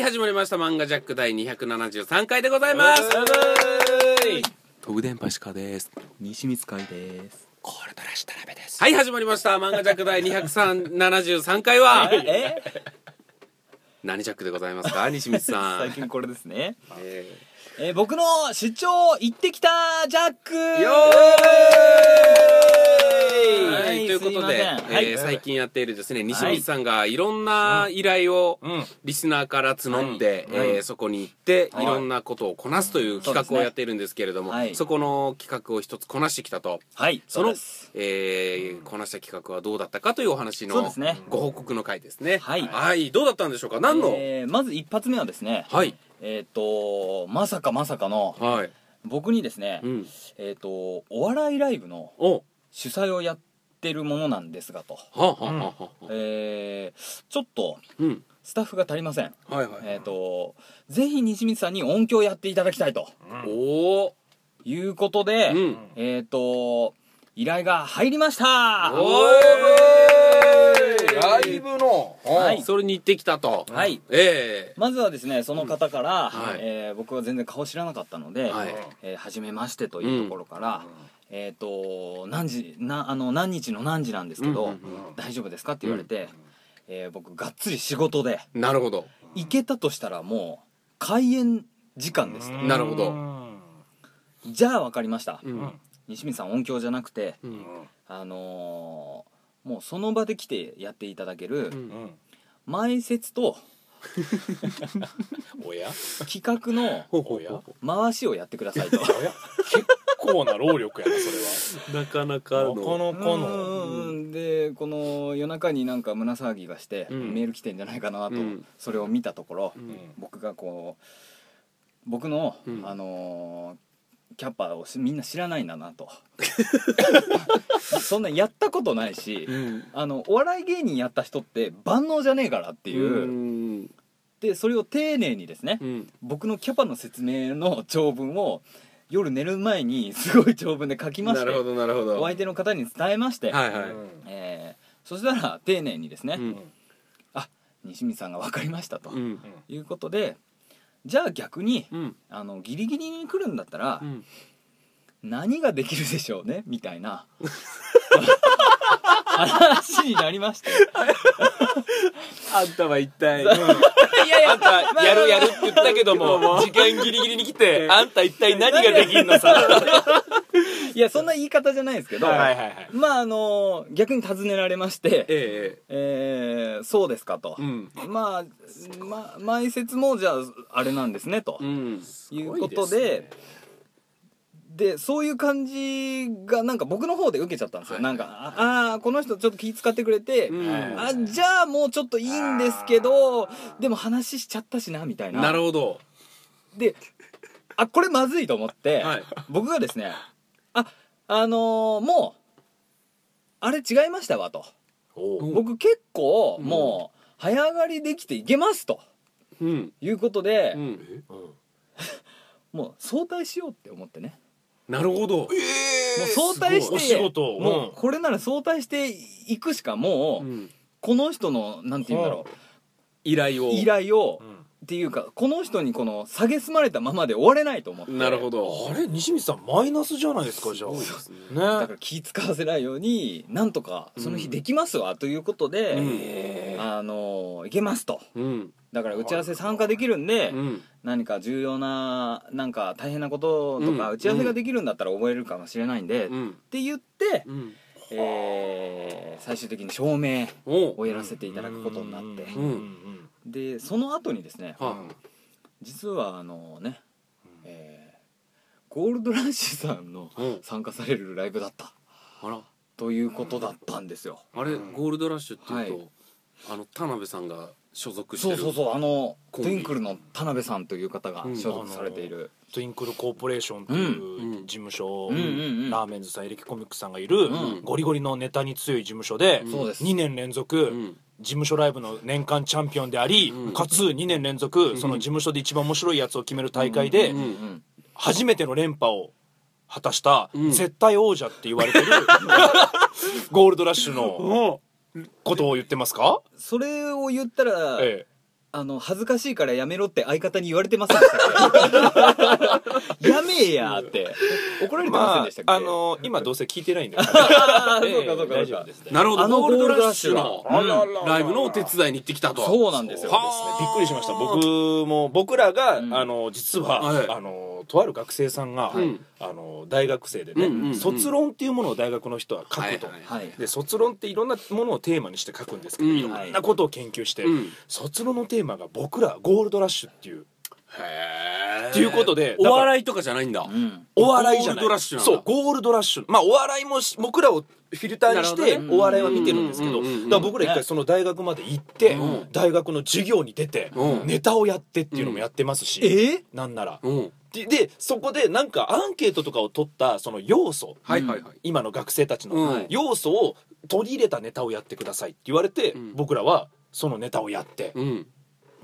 はい始まりました。漫画ジャック第273回でございます。飛ぶ電波しかです。西光海です。コールドラッシュ田辺です。はい始まりました。漫画ジャック第273回は。え？何ジャックでございますか？西光さん。最近これですね、ええー僕の出張行ってきたジャック。ーよーははい。いということで、えー最近やっているですね西光さんがいろんな依頼をうん。リスナーから募って、はい。えーそこに行って、はい。い、ろんなことをこなすという企画をやっているんですけれども、はい。そこの企画を一つこなしてきたと。はい。そのえーこなした企画はどうだったかというお話のご報告の回ですね。はい。どうだったんでしょうか？何の、えーまず一発目はですねはい。えっ、とまさかまさかのはい。僕にですね、うん。えっ、とお笑いライブのお主催をやってるものなんですがと、はあ、はあはあはあ。えーちょっとうん。スタッフが足りません。はいはい、えっ、とぜひ西光さんに音響やっていただきたいと。おおいうことで、うん。えっ、と依頼が入りました。おライブの。はい。それに行ってきたと。はい。えまずはですねその方から、はい。えー僕は全然顔知らなかったので、はい。えー初めましてというところから、えっ、と何時なあの何日の何時なんですけど、うんうんうん。大丈夫ですかって言われて、えー僕がっつり仕事で。えなるほど。行けたとしたらもう開演時間ですと、なるほど。じゃあ分かりました、うん。西見さん音響じゃなくてうん。あのーもうその場で来てやっていただけるうん前説と おや？企画の回しをやってくださいと。結構な労力やなそなかなかれはなかのなかの。うんでこの夜中になんか胸騒ぎがして、うん。メール来てんじゃないかなと、うん。それを見たところ、うん。僕がこう僕の、うん。あのーキャッパーをしみんな知らないんだなと。そんなんやったことないし、うん。あのお笑い芸人やった人って万能じゃねえからっていう、うん。でそれを丁寧にですね、うん。僕のキャパの説明の長文を夜寝る前にすごい長文で書きましてなるほどなるほど。お相手の方に伝えまして、はいはい。えーそしたら丁寧にですね、うん。あ西見さんが分かりましたとうん。いうことでじゃあ逆にうん。あのギリギリに来るんだったらうん。何ができるでしょうねみたいな 話になりましてあんたは一体。いやいあんたやるやるって言ったけども時間ギリギリに来てあんた一体何ができんのさ。いやそんな言い方じゃないですけど、はいはいはいまああの逆に尋ねられまして、ええーそうですかと。え、うん。まあ、ま、前説もじゃああれなんですねとうん。いうことででそういう感じがなんか僕の方で受けちゃったんですよ、はい。なんかああーこの人ちょっと気使ってくれて、うん。あじゃあもうちょっといいんですけどでも話しちゃったしなみたいな。なるほど。であこれまずいと思って、はい。僕がですねああのーもうあれ違いましたわと。僕結構うんもう早上がりできていけますと。うん。いうことで、うんうん。もう早退しようって思ってねなるほど。もう早退してもううん。これなら早退していくしかもう、うん。この人のなんて言うんだろ依頼を。う依頼を、うん。っていうかこの人にこの蔑まれたままで終われないと思って。なるほど。あれ？西光さんマイナスじゃないですかじゃあ。ねね。だから気使わせないようになんとかその日できますわということで、うん。あのいけますと。うん。だから打ち合わせ参加できるんで、うん何か重要ななんか大変なこととかうん打ち合わせができるんだったら覚えるかもしれないんで、っうん。て言って、うん。えー最終的に証明おをやらせていただくことになって。でその後にですねは実はあのね、えーゴールドラッシュさんのう。ん参加されるライブだった。あら。ということだったんですよ。あれゴールドラッシュっていうと、はい。あの田辺さんが所属してるそうそうそう。あのコンビトゥインクルの田辺さんという方がうん。所属されている、トゥインクルコーポレーションとうんいう事務所、うん。うん。うん。ラーメンズさんエレキコミックさんがいる、うん。ゴリゴリのネタに強い事務所で、そうです。2年連続、うん。事務所ライブの年間チャンピオンであり、うん。かつ2年連続その事務所で一番面白いやつを決める大会でうん。うん。うん。初めての連覇を果たしたうん。絶対王者って言われてる ゴールドラッシュのことを言ってますか、それを言ったら、えあの恥ずかしいからやめろって相方に言われてませんでしたっけ？やめえやって。怒らえれてませんまでしたっけ、ああの今どうせ聞いてないんであーええそうかそうかそうか。大丈夫ですなるほどあのゴールドラッシュのゴールドライブのお手伝いに行ってきたと。そうなんですよ。ねびっくりしました。僕も僕らが、うん。あの実は、はい。あのとある学生さんが、うんあの大学生でね、うんうんうん。卒論っていうものを大学の人は書くと、はいはいはいで卒論っていろんなものをテーマにして書くんですけど、うんい。ろんなことを研究して、うん。卒論のテーマが僕らゴールドラッシュっていう。へえっていうことでお笑いとかじゃないんだ。うん。お笑いじゃない。ゴールドラッシュそうゴールドラッシュ。まあお笑いもし僕らをフィルターにしてお笑いは見てるんですけどうんうんうんうん。だから僕ら一回その大学まで行って、うん。大学の授業に出て、うん。ネタをやってっていうのもやってますし、えなんなら。うんででそこでなんかアンケートとかを取ったその要素。はいはいはい。今の学生たちのうん。要素を取り入れたネタをやってくださいって言われて、うん。僕らはそのネタをやって。うん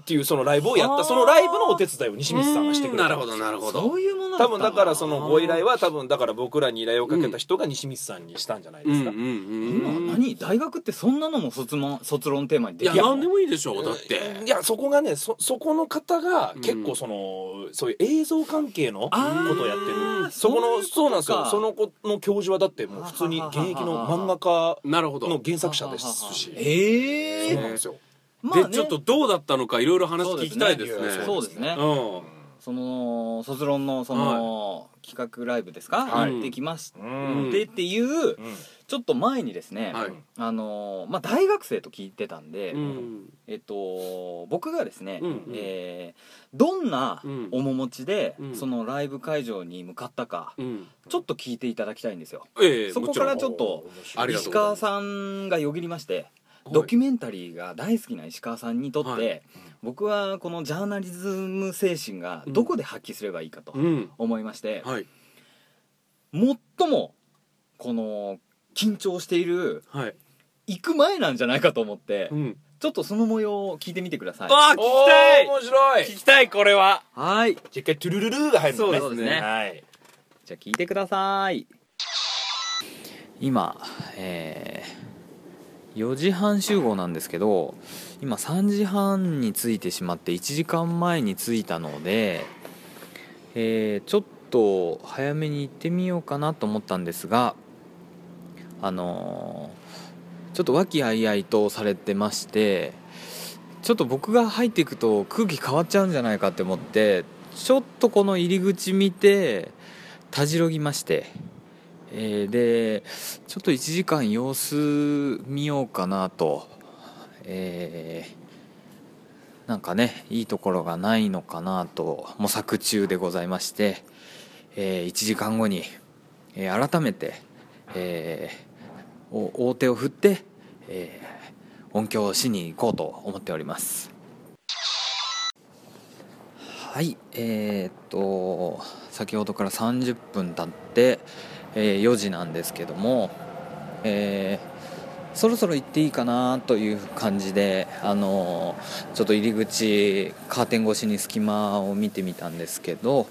っていうそのライブをやっはあたそのライブのお手伝いを西光さんがしてくれた。なるほどなるほど。そういうものだったの。多分だからそのご依頼は多分だから僕らに依頼をかけた人が西光さんにしたんじゃないですか、うんうんうん今何大学ってそんなのも卒論卒論テーマにいやできるの？何でもいいでしょうだって。いやそこがねそそこの方が結構その、そういう映像関係のことをやってる。そこのそうなんですよ。かその子の教授はだってもう普通に現役の漫画家なるほど。の原作者ですし。ええそうなんですよまあね。でちょっとどうだったのかいろいろ話聞きたいですね。そうですね。うん。その卒論のその企画ライブですか、はい。行ってきましうん。てっていううんちょっと前にですね、はい。あのーまあ大学生と聞いてたんで、うん。えっと僕がですね、うんうん。えーどんなうん。面持ちで、うん。そのライブ会場に向かったか、うん。ちょっと聞いていただきたいんですよ。ええそこからちょっとありがとう石川さんがよぎりましてドキュメンタリーが大好きな石川さんにとって、はい。僕はこのジャーナリズム精神がどこで発揮すればいいかとうん。思いまして、はい。最もこの緊張しているはい。行く前なんじゃないかと思って、うん。ちょっとその模様を聞いてみてください。あー聞きおたい。ー面白い。聞きたいこれは。はい。じゃあ一回トゥルルルーが入るのね。そうですね。はい。じゃあ聞いてください。今えー4時半集合なんですけど今3時半に着いてしまって1時間前に着いたので、えーちょっと早めに行ってみようかなと思ったんですがあのーちょっと和気あいあいとされてましてちょっと僕が入っていくと空気変わっちゃうんじゃないかって思ってちょっとこの入り口見てたじろぎまして、えーでちょっと1時間様子見ようかなと、えーなんかねいいところがないのかなと模索中でございまして、え1時間後に、えー改めて、えーお大手を振って、えー音響しに行こうと思っております。はいえーっと先ほどから30分経って、えー4時なんですけども、えーそろそろ行っていいかなという感じで、あのちょっと入り口カーテン越しに隙間を見てみたんですけど、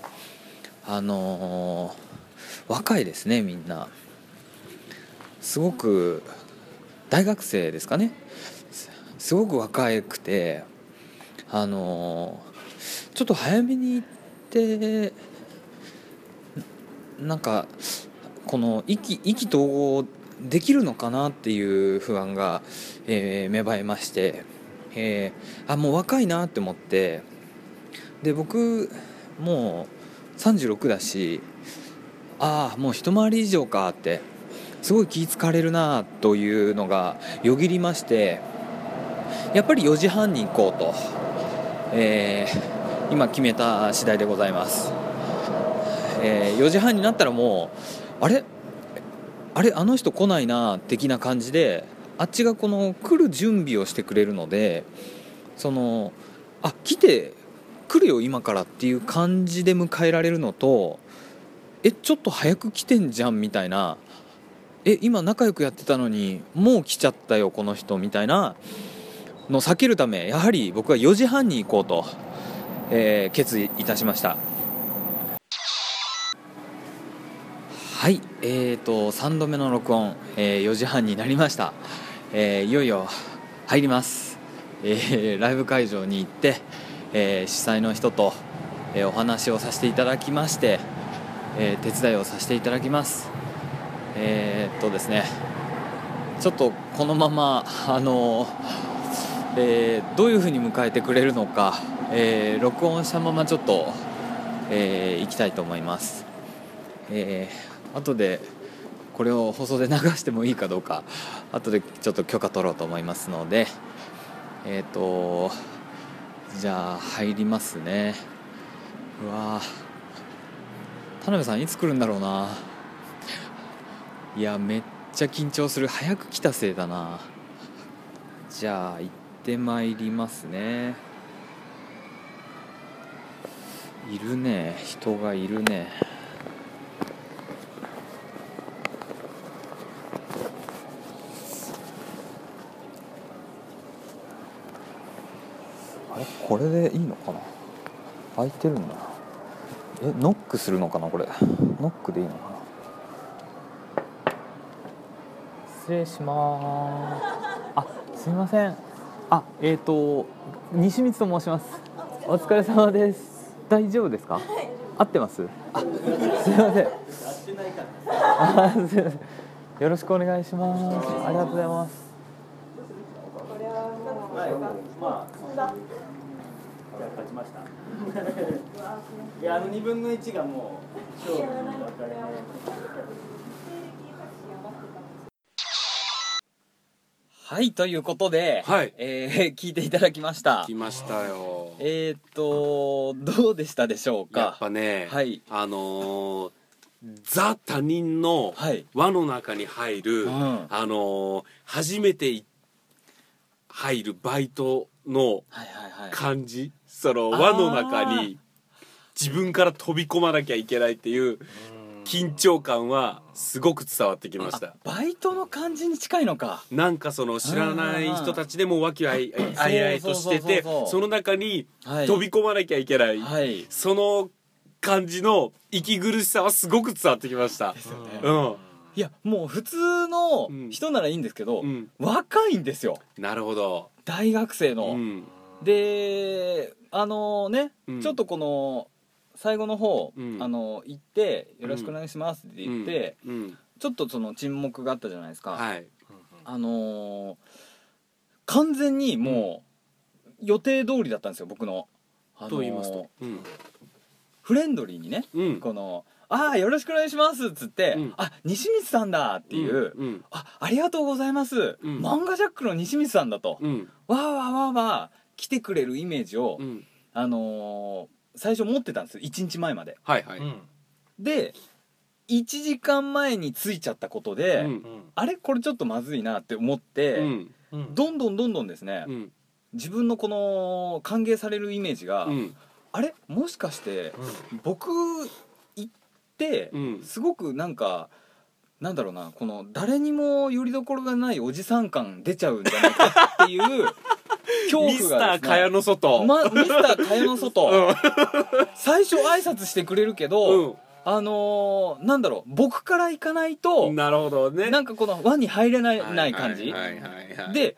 あの若いですねみんな。すごく大学生ですかね。すすごく若くてあのちょっと早めに行ってなんかこの意気意気投合できるのかなっていう不安が、えー芽生えまして、えーあもう若いなって思ってで僕もう36だしああもう一回り以上かってすごい気ぃかれるなというのがよぎりましてやっぱり4時半に行こうと、えー今決めた次第でございます、えー4時半になったらもうあれ？あれあの人来ないな的な感じであっちがこの来る準備をしてくれるのでそのあ来て来るよ今からっていう感じで迎えられるのとえちょっと早く来てんじゃんみたいなえ今仲良くやってたのにもう来ちゃったよこの人みたいなのを避けるためやはり僕は4時半に行こうと、えー決意いたしました。はいえーと3度目の録音、えー4時半になりました、えーいよいよ入ります、えーライブ会場に行って、え主催の人と、えお話をさせていただきまして、え手伝いをさせていただきます。えっとですねちょっとこのままあのえどういうふうに迎えてくれるのか、え録音したままちょっと、えー行きたいと思います、えー後でこれを放送で流してもいいかどうか後でちょっと許可取ろうと思いますのでえっ、とじゃあ入りますね。うわ田辺さんいつ来るんだろうな。いやめっちゃ緊張する。早く来たせいだな。じゃあ行ってまいりますね。いるね。人がいるね。これでいいのかな？開いてるんだえノックするのかな？これ。ノックでいいのかな？失礼します。あすみません。あえっ、ー、と西光と申します。お疲れ様です。大丈夫ですか？合ってます？あすみません。あすみません。よろしくお願いします。ありがとうございます勝ちました。いやあの二分の一がもう勝負の分かれ目。はいということで、はい。えー 聞いていただきました。来ましたよ。えー、っとどうでしたでしょうやっかぱね、はい。あのーザ他人のはい。輪の中に入る、うん。あのー初めてい入るバイトのはいはいはい。感じ。その輪の中に自分から飛び込まなきゃいけないっていう緊張感はすごく伝わってきました。あバイトの感じに近いのか。なんかその知らない人たちでも和気あいん。あいあいとしててその中にはい。飛び込まなきゃいけない、はい。その感じの息苦しさはすごく伝わってきました。ですよね。うん。いやもう普通の人ならいいんですけど、うん。若いんですよ。なるほど。大学生の、うん。であのね、うん。ちょっとこの最後の方、うん。あの行って「よろしくお願いします」って言って、うん。ちょっとその沈黙があったじゃないですか、はい。あのー完全にもう予定通りだったんですよ僕の、あのーと言いますと。うん。フレンドリーにねうん。この「ああよろしくお願いします」っつって「うんあ西光さんだ」っていう「うんあありがとうございます、うん。漫画ジャックの西光さんだ」と、うん。わーわーわーわー来てくれるイメージを、うん。あのー最初持ってたんですよ。1日前まで。はいはい。で1時間前に着いちゃったことで、うん。あれ？これちょっとまずいなって思って、うん。どんどんどんどんですね、うん。自分のこの歓迎されるイメージが、うん。あれ？もしかして僕行って、うん。すごくなんかなんだろうなこの誰にもよりどころがないおじさん感出ちゃうんじゃないかっていう恐怖がミスター蚊帳の外。ま、ミスター蚊帳の外、うん。最初挨拶してくれるけど、うあのーなんだろう僕から行かないと、んなるほどね。なんかこの輪に入れない,、ない感じ、はいはいはいはいで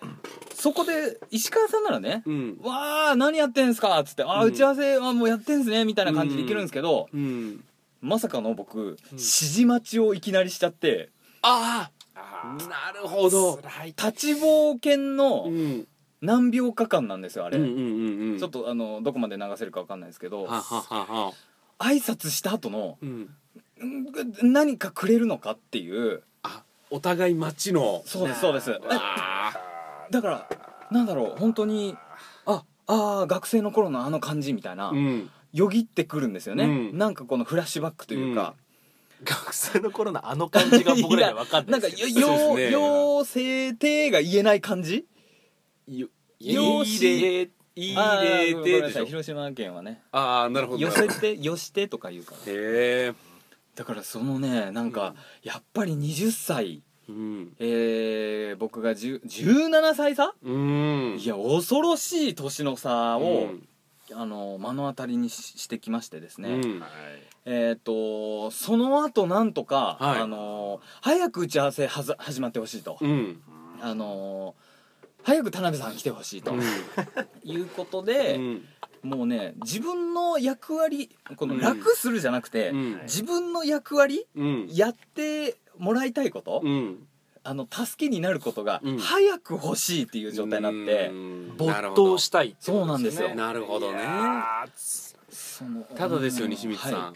そこで石川さんならねうん「わあ何やってんすか」っつって「あーうん。打ち合わせはもうやってんすね」みたいな感じでいけるんですけど、うん。まさかの僕、指示待ちをいきなりしちゃってああなるほど。立ち冒険のうん何秒か間なんですよあれ、うんうんうんうん。ちょっとあのどこまで流せるか分かんないですけどはははは。挨拶した後のうん。ん何かくれるのかっていう。あお互い街の。そうですそうです。だからなんだろう本当にああー学生の頃のあの感じみたいな、うん。よぎってくるんですよね、うん。なんかこのフラッシュバックというか、学生の頃のあの感じが僕らには分かんなないんかよよそうね。よ性定が言えない感じ？よよいい例いいあー例ごめんなでしい広島県はね。ああなるほど。寄せてよしてとか言うから。へえだからそのねなんか、やっぱり20歳。うん。えー、僕が10 17歳差、うん。いや恐ろしい年の差を、うん。あの目の当たりにししてきましてですね、うん。えっ、とその後なんとか、はい。あの早く打ち合わせはざ始まってほしいと、うん。あの早く田辺さん来てほしいと、いうことで、うん。もうね自分の役割このうん。楽するじゃなくて、うん。自分の役割うん。やってもらいたいこと、うん。あの助けになることがうん。早く欲しいっていう状態になって、うん。没頭したいそうなんですよ。なるほどね。ただですようん西光さん、は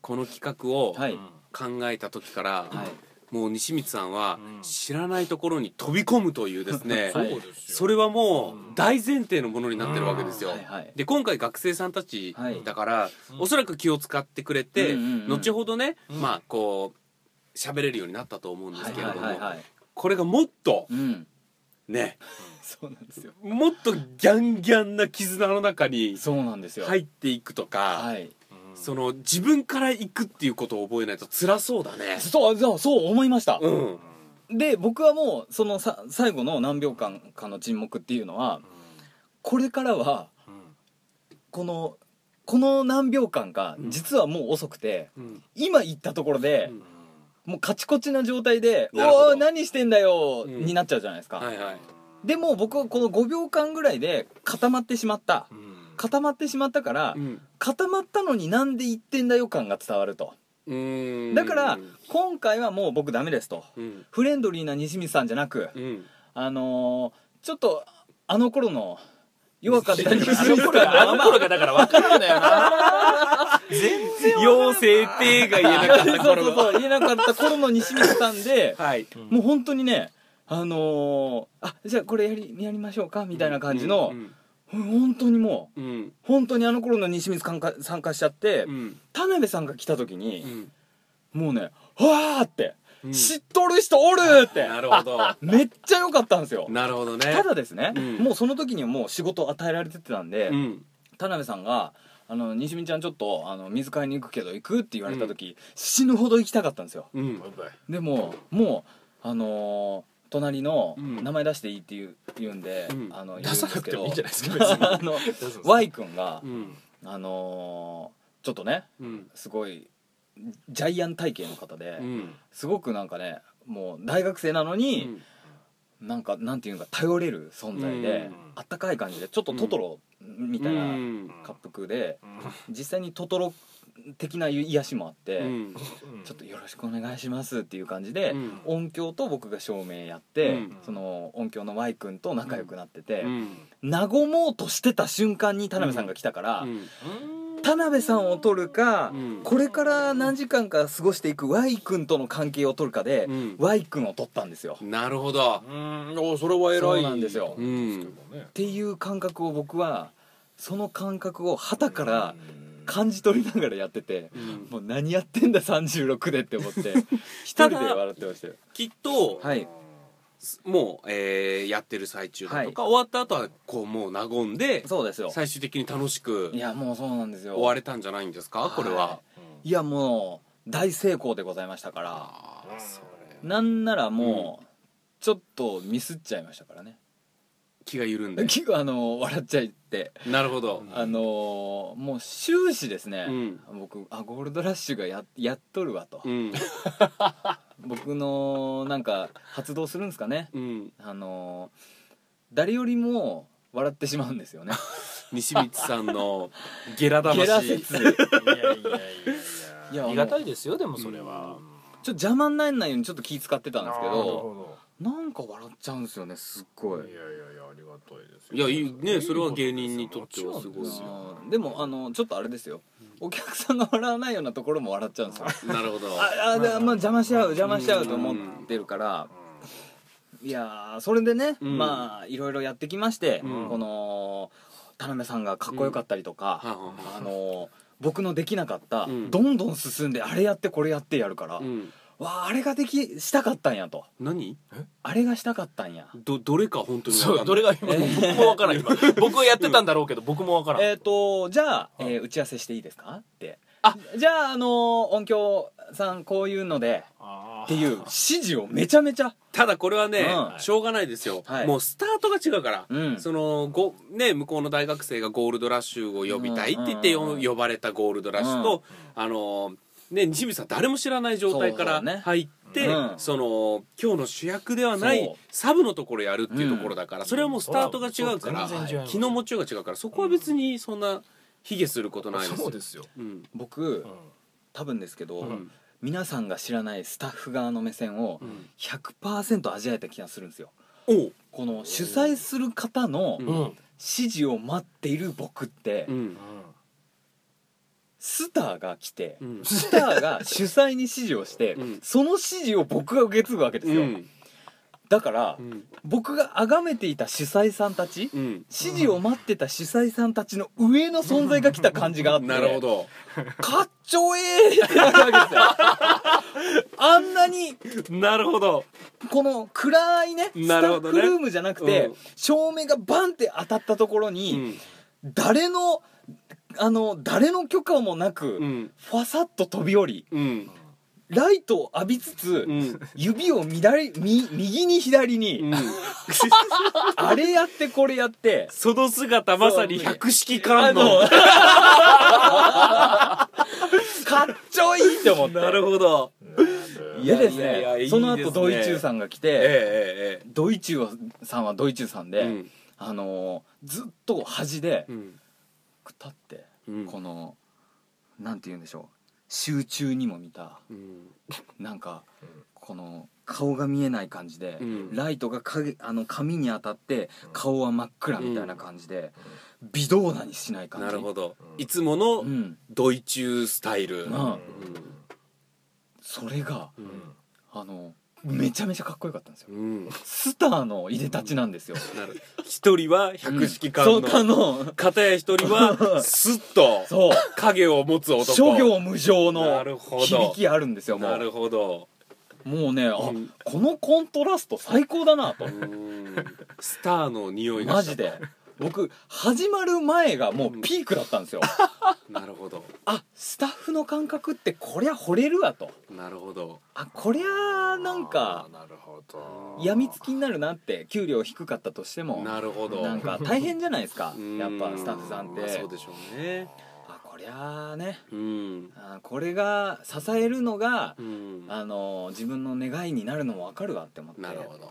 この企画をはい、考えた時から、はいもう西光さんはうん。知らないところに飛び込むというですね、はいそれはもう大前提のものになってるわけですよ。はいはい。で今回学生さんたちはいだから、うん。おそらく気を使ってくれて、うんうんうん。後ほどね、うん。まあこう喋れるようになったと思うんですけれども、はいはいはいはい。これがもっとうん。ねそうなんですよ。もっとギャンギャンな絆の中にそうなんですよ。入っていくとか、はいその自分から行くっていうことを覚えないと辛そうだね。そうそうそう思いました、うん。で僕はもうそのさ最後の何秒間かの沈黙っていうのはこれからはこのこの何秒間がうん。実はもう遅くて、うん。今言ったところでう、ん。もうカチコチな状態で「なるほど。おお何してんだよ」うん。になっちゃうじゃないですか、はいはい。でも僕はこの5秒間ぐらいで固まってしまった固まってしまったから、うん。固まったのになんで言ってんだよ感が伝わると。だから今回はもう僕ダメですと。うん。フレンドリーな西光さんじゃなくうん。あのーちょっとあの頃の弱かった西光頃があの頃がだから分からんだよな。妖精帝が言えなかったそう頃そうそう言えなかった頃の西光さんで はい。もう本当にねあのーあじゃあこれやりやりましょうかみたいな感じのう、ん本当にもううん。本当にあの頃の西光参加参加しちゃって、うん。田辺さんが来た時うに、ん。もうねわーって、うん。知っとる人おるってなるほど。めっちゃ良かったんですよ。なるほどね。ただですね、うん。もうその時にはもう仕事与えられてたんで、うん。田辺さんが「あの西見ちゃんちょっとあの水買いに行くけど行く?」って言われた時、死ぬほど行きたかったんですよ。うん。でももうあのー隣のうん。名前出していいって言う言うんで、うん。あの出さなくてもいいんじゃないですか あの Y 君がう、ん。あのーちょっとねうん。すごいジャイアン体型の方で、うん。すごくなんかねもう大学生なのに、なんかなんていうか頼れる存在で、うん。あったかい感じでちょっとトトロみたいなうん。滑覆で、実際にトトロ的な癒しもあって、うん。ちょっとよろしくお願いしますっていう感じで、うん。音響と僕が照明やって、うん。その音響の Y 君と仲良くなってて、うん。和もうとしてた瞬間に田辺さんが来たから、うん。田辺さんを撮るか、うん。これから何時間か過ごしていく Y 君との関係を撮るかで、うん。Y 君を撮ったんですよ。なるほど。うん。おそれは偉い。そうなんですよ。うん。っていう感覚を僕はその感覚を旗から感じ取りながらやってて、うん。もう何やってんだ36でって思って 一人で笑ってましたよ。きっとはい。もうえーやってる最中だとはい。か終わった後はこうもう和んでそうですよ。最終的に楽しくいやもうそうなんですよ。終われたんじゃないんですか？これは。いやもう大成功でございましたから。なんならもうちょっとミスっちゃいましたからね気が緩んで結構あの笑っちゃいって。なるほど。あのもう終始ですね、うん。僕あゴールドラッシュがややっとるわと、うん。僕のなんか発動するんですかね。うん。あの誰よりも笑ってしまうんですよね。西光さんのゲラ魂。ゲラ説。ちょっいやいやいや。いいややありがたいですよでもそれは。と邪魔にならないようにちょっと気使ってたんですけなるど。ほなんか笑っちゃうんですよねすっごい。どいやいやいやありがたいですいやいいねそれは芸人にとってはすごいもちろんうんでもあのちょっとあれですよ。お客さんが笑わないようなところも笑っちゃうんですよ。なるほど。ああでまあ邪魔しちゃう邪魔しちゃうと思ってるから。いやーそれでね、うん。まあいろいろやってきまして、うん。この田辺さんがかっこよかったりとか、はあはああ。の僕のできなかった、うん。どんどん進んであれやってこれやってやるから、うんわああれができしたかったんやと。何？あれがしたかったんや。どどれか本当に分かんない。そうどれが今僕もわからん今。僕はやってたんだろうけど僕もわからん。えっ、とじゃあ、えー打ち合わせしていいですか？って。じゃああの音響さんこういうのであー。っていう指示をめちゃめちゃ。ただこれはね、うん。しょうがないですよ、はい。もうスタートが違うから、うん。そのご、ね、向こうの大学生がゴールドラッシュを呼びたいって言ってよ、うんうんうん。呼ばれたゴールドラッシュと、あのね、西水さん誰も知らない状態から入ってうん。その今日の主役ではないサブのところやるっていうところだから、それはもうスタートが違うから、気の持ちようが違うからそこは別にそんな卑下することないです。よそうですよ、うん。僕うん。多分ですけど、うん。皆さんが知らないスタッフ側の目線をうん。100%味わえた気がするんですよ。この主催する方の指示を待っている僕って、うんスターが来て、うん。スターが主催に指示をして、うん。その指示を僕が受け継ぐわけですよ、うん。だから、うん。僕が崇めていた主催さんたち、うん。指示を待ってた主催さんたちの上の存在が来た感じがあってなるほど。かっちょええってなるわけですよ。あんなになるほど。この暗いねスタッフルームじゃなくて、うん。照明がバンって当たったところうに、ん。誰のあの誰の許可もなく、うん。ファサッと飛び降りうん。ライトを浴びつつ、うん。指を乱れみ右に左に、うん。あれやってこれやってその姿まさに百式あの。観 音かっちょいいって思って。なるほど。嫌ですいやいやいいねそのですね。後ドイチューさんが来て、えええドイチューさんはドイチューさんで、あのーずっと端でうん立って、うん。このなんて言うんでしょう。集中にも見た。うん。なんかこの顔が見えない感じで、うん。ライトが影あの髪に当たって顔は真っ暗みたいな感じで、微動だにしない感じ。なるほど。いつものうん、ドイチュースタイル。うん。それがうん。あのめちゃめちゃかっこよかったんですよ。うん。スターのいでたちなんですよ。なる。一人は百式観そうか音の片や一人はスッと影を持つ男。諸行無常なのるほど。響きあるんですよもなるうほど。もうねあ、うん。このコントラスト最高だなと。うん。スターの匂いがマジで僕始まる前がもうピークだったんですよ。なるほど。あスタッフの感覚ってこりゃ惚れるわと。なるほど。あこりゃなんかなるほど。やみつきになるなって給料低かったとしてもなるほど。なんか大変じゃないですか うん。やっぱスタッフさんっまあてそうでしょうね。あこりゃあね。うん。あこれが支えるのがうん。あの自分の願いになるのも分かるわって思って。なるほど。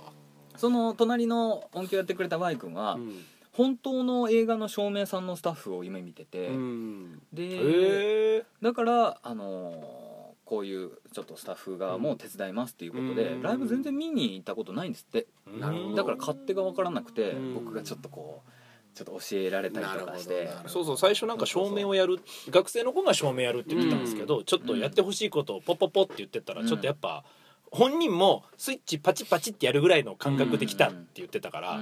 その隣の音響やってくれた Y 君は、うん本当の映画の照明さんのスタッフを夢見てて、うん。でだからあのーこういうちょっとスタッフ側も手伝いますっていうことで、うん。ライブ全然見に行ったことないんですって。なるほど。だから勝手が分からなくて、うん。僕がちょっとこうちょっと教えられたりとかして。そうそう最初なんか照明をやる学生の子が照明やるって言ってたんですけど、ちょっとやってほしいことをポッポッポって言ってたら、うん。ちょっとやっぱ本人もスイッチパチパチってやるぐらいの感覚できたって言ってたから、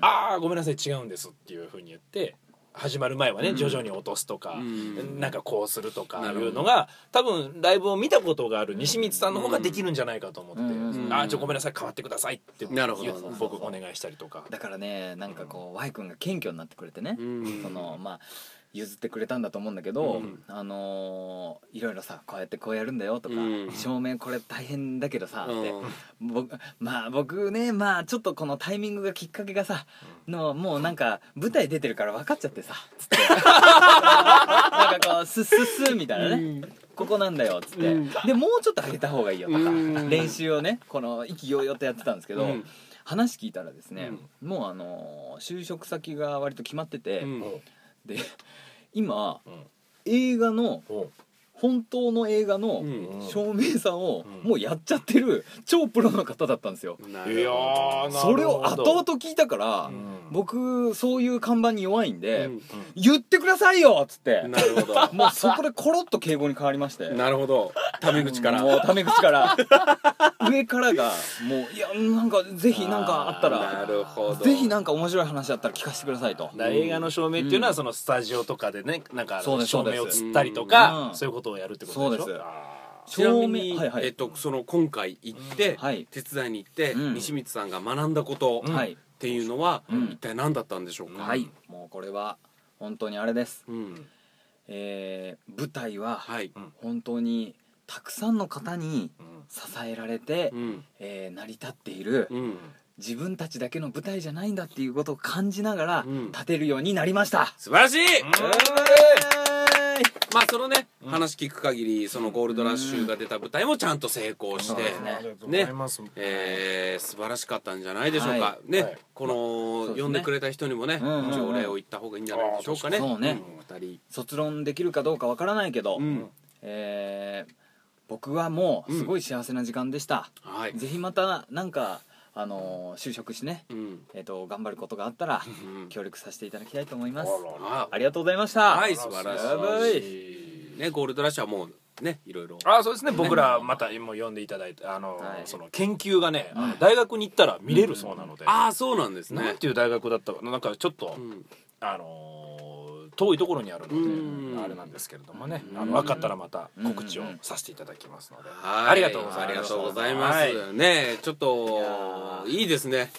ああごめんなさい違うんですっていうふうに言って始まる前はね、うん徐々に落とすとか、うんなんかこうするとかないうのが多分ライブを見たことがある西光さんの方ができるんじゃないかと思って「うんああちょごめんなさい変わってください」ってなるほど。言う僕お願いしたりとか。だからねなんかこう Y 君が謙虚になってくれてね、うん。そのまあ譲ってくれたんだと思うんだけど、うん。あのーいろいろさこうやってこうやるんだよとか、うん。照明これ大変だけどさって、うん僕まあ僕ねまあちょっとこのタイミングがきっかけがさのもうなんか舞台出てるから分かっちゃってさつって。なんかこうスッスッスッみたいなね、ここなんだよっつって、うん。でもうちょっと上げた方がいいよ。とか、うん練習をねこの意気揚々とやってたんですけど、うん。話聞いたらですね、もうあのー就職先が割と決まってて、うんで今、うん。映画のおう本当の映画のうん照明さんをうん。もうやっちゃってる超プロの方だったんですよ、ないやそれを後々聞いたから、うん。僕そういう看板に弱いんで、ど言ってくださいよっつってうんなるほど。もうそこでコロッと敬語に変わりまして。なるほど。タメ口から。もうタメ口から。上からがもういやなんかぜひなんかあったならるほど。ぜひなんか面白い話あったら聞かせてくださいと。映画の照明っていうのはそのスタジオとかでねなんか照明をつったりとかうん。そういうことをやるってことでしょ？そうです。あちなみに、はいはい。えっと、その今回行って、はい。手伝いに行って、うん。西光さんが学んだことっていうのは、うん。一体何だったんでしょうか、はい。もうこれは本当にあれです。うん。えー舞台ははい。本当にたくさんの方にうん。支えられて、うん。えー成り立っているうん自分たちだけの舞台じゃないんだっていうことを感じながらうん立てるようになりました、素晴らしいうんまあそのね話聞く限りそのゴールドラッシュが出た舞台もちゃんと成功してね。えー素晴らしかったんじゃないでしょうか、はね、はい。こそうですね。の呼んでくれた人にもね、うんうんうん。条例を言った方がいいんじゃないでしょうかね。そうね。ん。二人、卒論できるかどうかわからないけど、うん、えー僕はもうすごい幸せな時間でした、はい、ぜひまたなんかあのー就職してね、うん、えー、と頑張ることがあったらうん協力させていただきたいと思います。あありがとうございました。はい素晴らしい。ねゴールドラッシュはもうねいろいろ。あそうですね。僕らまたもう読んでいただいてあの、はい。その研究がね、大学に行ったら見れるそうなので、ああそうなんですね。なんていう大学だったかななんかちょっと、うん。あのー遠いところにあるので、うん。あれなんですけれどもね、うん。あの分かったらまた告知をさせていただきますので、はい。ありがとうございます。ありがとうございます、はい。ねちょっいといいですね。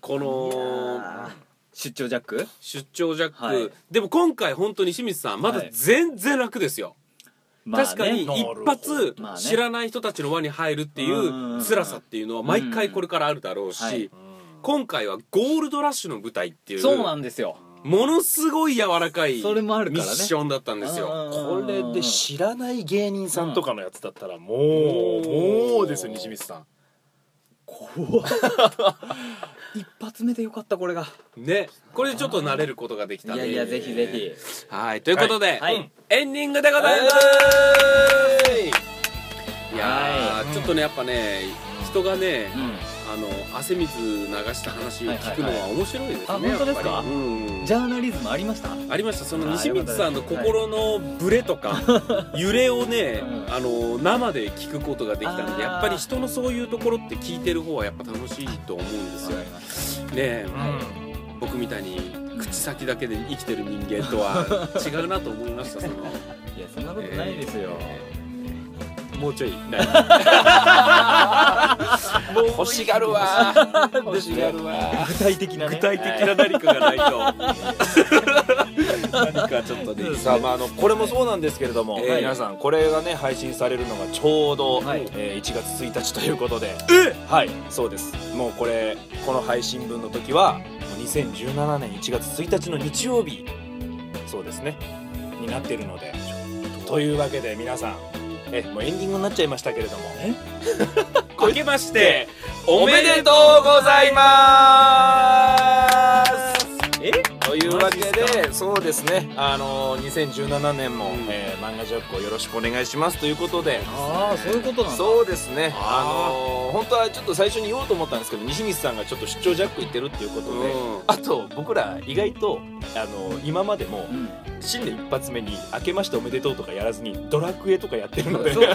この出張ジャック？出張ジャック、はい。でも今回本当に清水さんまだはい。全然楽ですよ、まあね確かに一発知らない人たちの輪に入るっていう辛さっていうのは毎回これからあるだろうはい。し今回はゴールドラッシュの舞台っていう。そうなんですよものすごい柔らかいそれもあるミからね。ッションだったんですよ。これで知らない芸人さんとかのやつだったらもう、うんもうですよ西光さん。怖っ。一発目でよかったこれが。ね。これでちょっと慣れることができたいやいやぜひぜひ。はいということで、はい。はい。エンディングでございます、いやー、はい。ちょっとねやっぱね人がね、うんあの汗水流した話を聞くのは面白いですね、はいはいはいあ本当ですか？うん。ジャーナリズムありました？ありました。その西光さんの心のブレとか揺れをね、うん。あの生で聞くことができたのでやっぱり人のそういうところって聞いてる方はやっぱ楽しいと思うんですよ。ねえ。僕みたいに口先だけで生きてる人間とは 違うなと思いましたその。たいやそんなことないですよ、もうちょい 欲しがるわ。欲しがるわ。具体的なね。具体的な何かがないと。何かちょっとね。さあまああのこれもそうなんですけれども、ええ皆さんこれがね配信されるのがちょうど、はい。えー1月1日ということで。え！はいそうです。もうこれこの配信分の時はもう2017年1月1日の日曜日そうですねになってるので。というわけで皆さんえもうエンディングになっちゃいましたけれども。明けましておめでとうございますいうわけでそうですね。あの2017年も、うん。えー漫画ジャックをよろしくお願いしますということで。ああそういうことなんだ。そうですね。ああの本当はちょっと最初に言おうと思ったんですけど西光さんがちょっと出張ジャック行ってるっていうことで、うん。あと僕ら意外とあの今までもうん。新年一発目に「明けましておめでとう」とかやらずにドラクエとかやってるので いや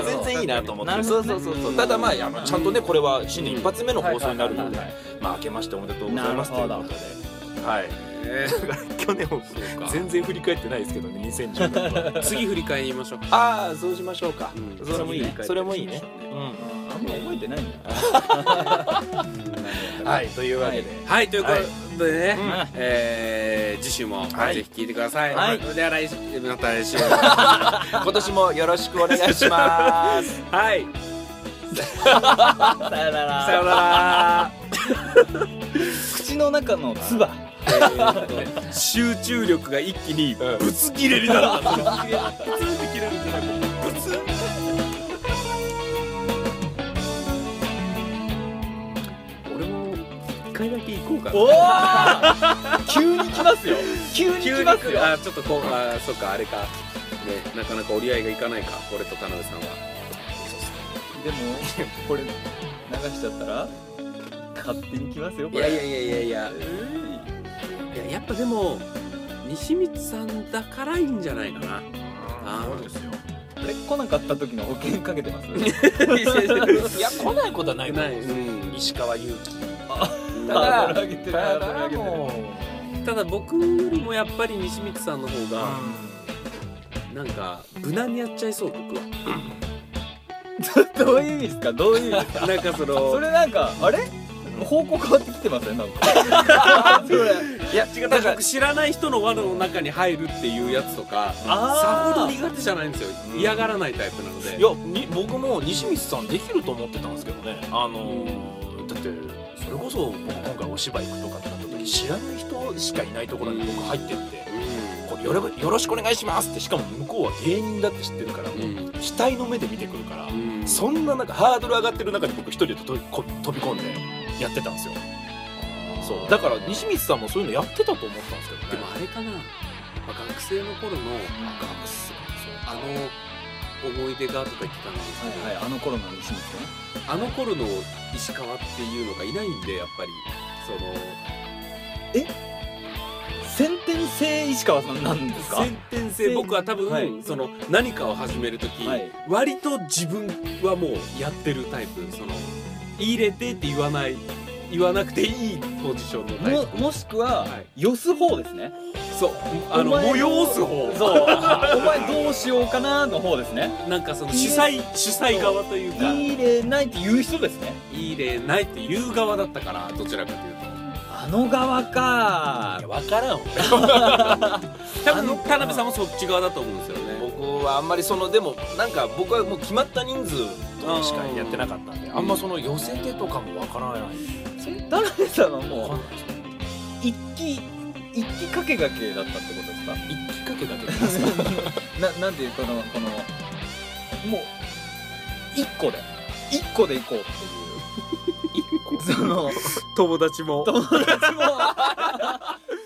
全然いいなと思って。そうそうそうそう。ただまああのちゃんとねこれは新年一発目の放送になるのでまあ明けましておめでとうございますということで。はいえ 去年も全然振り返ってないですけどね2010年は。ー 次振り返りましょうああそうしましょうか。うん。それもいい。ねそれもいいねあんま覚えてないんだうん。はいというわけで。はい。ということでね、うん。えー次週もはい。ぜひ聞いてください、はい。では来週また来週。今年もよろしくお願いします。はい。さよなら。さよなら。口の中の唾集中力が一気にうん。ぶつ切れになったブツンって切れるんじゃなくてブツン。俺も一回だけ行こうかな。おお 急に来ますよ。急に来ますよ。あちょっとこうあそっかあれか。ねなかなか折り合いがいかないか俺と田辺さんは。でもこれ流しちゃったら勝手に来ますよこれ。いやいやいやいやいや。ういややっぱでも西光さんだからいいんじゃないかな。あそうですよ。あれ来なかった時の保険かけてます？いや来ないことはないとない、思う。うん。石川祐希。うんただただもただ僕よりもやっぱり西光さんの方がなんか無難にやっちゃいそう僕は。どういう意味ですか？どういう意味ですか？なんかそのそれなんかあれ？方向変わってきてません？なんか。いや違うだか知らない人の輪の中に入るっていうやつとかさほど苦手じゃないんですよ。うん。嫌がらないタイプなので。いやに僕も西光さんできると思ってたんですけどね。あのーだってそれこそ僕今回お芝居行くとかってなった時知らない人しかいないところに僕入ってってこうよろよろしくお願いしますってしかも向こうは芸人だって知ってるからもううん期待の目で見てくるからうん。そんななんかハードル上がってる中で僕一人で飛び込んでやってたんですよ。そう。だから西光さんもそういうのやってたと思ったんですけどね。でもあれかな、まあ、学生の頃の学生。あの思い出がとか言ってたんですけど、はいはいあの頃の西光ね。あの頃の石川っていうのがいないんでやっぱり。その先天性石川さんなんですか？先天性僕は多分、はい。その何かを始める時、はい。割と自分はもうやってるタイプ。その入れてって言わない言わなくていいポジションのタイももしくは、はい。寄す方ですね。プそうあのお前催す方。そうお前どうしようかなの方ですね。なんかその主催主催側というか。入れないって言う人ですね。入れないっていう側だったからどちらかというと。あの側か。いや分からん 多分田辺さんもそっち側だと思うんですよね。僕はあんまりそのでもなんか僕はもう決まった人数としかやってなかったんであんまその寄せてとかもわからない。田辺さんはわもうかんないです一気一気かけがけだったってことですか？一気かけだけですか ななんていうこのこのもう一個で。一個で行こうっていう。その友達も。友達も